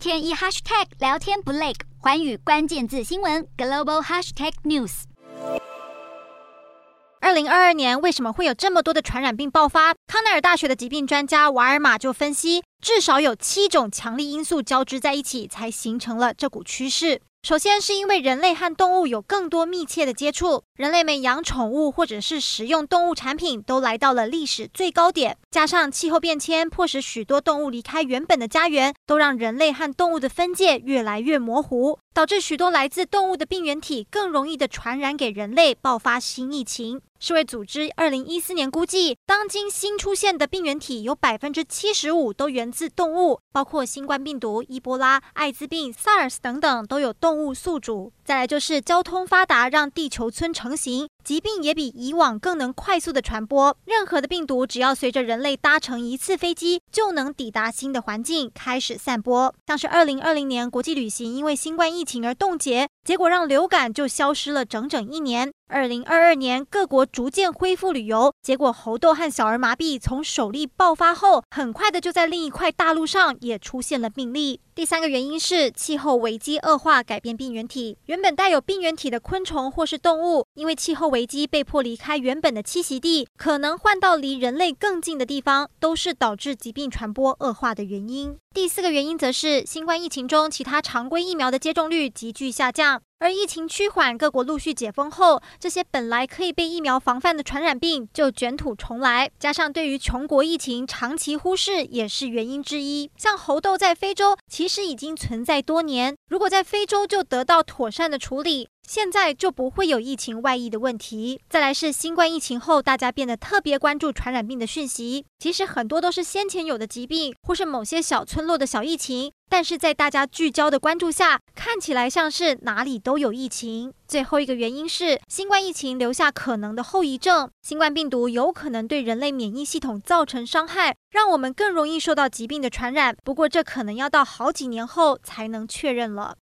天一 hashtag 聊天不累，环宇关键字新闻 global hashtag news。二零二二年为什么会有这么多的传染病爆发？康奈尔大学的疾病专家瓦尔玛就分析，至少有七种强力因素交织在一起，才形成了这股趋势。首先是因为人类和动物有更多密切的接触，人类们养宠物或者是食用动物产品都来到了历史最高点，加上气候变迁迫使许多动物离开原本的家园，都让人类和动物的分界越来越模糊，导致许多来自动物的病原体更容易的传染给人类，爆发新疫情。世卫组织二零一四年估计，当今新出现的病原体有百分之七十五都源自动物，包括新冠病毒、伊波拉、艾滋病、SARS 等等，都有动物宿主。再来就是交通发达，让地球村成型。疾病也比以往更能快速的传播。任何的病毒，只要随着人类搭乘一次飞机，就能抵达新的环境，开始散播。像是二零二零年国际旅行因为新冠疫情而冻结，结果让流感就消失了整整一年。二零二二年各国逐渐恢复旅游，结果猴痘和小儿麻痹从首例爆发后，很快的就在另一块大陆上也出现了病例。第三个原因是气候危机恶化，改变病原体。原本带有病原体的昆虫或是动物，因为气候危机被迫离开原本的栖息地，可能换到离人类更近的地方，都是导致疾病传播恶化的原因。第四个原因则是新冠疫情中其他常规疫苗的接种率急剧下降。而疫情趋缓，各国陆续解封后，这些本来可以被疫苗防范的传染病就卷土重来。加上对于穷国疫情长期忽视，也是原因之一。像猴痘在非洲其实已经存在多年，如果在非洲就得到妥善的处理，现在就不会有疫情外溢的问题。再来是新冠疫情后，大家变得特别关注传染病的讯息，其实很多都是先前有的疾病，或是某些小村落的小疫情。但是在大家聚焦的关注下，看起来像是哪里都有疫情。最后一个原因是新冠疫情留下可能的后遗症，新冠病毒有可能对人类免疫系统造成伤害，让我们更容易受到疾病的传染。不过这可能要到好几年后才能确认了。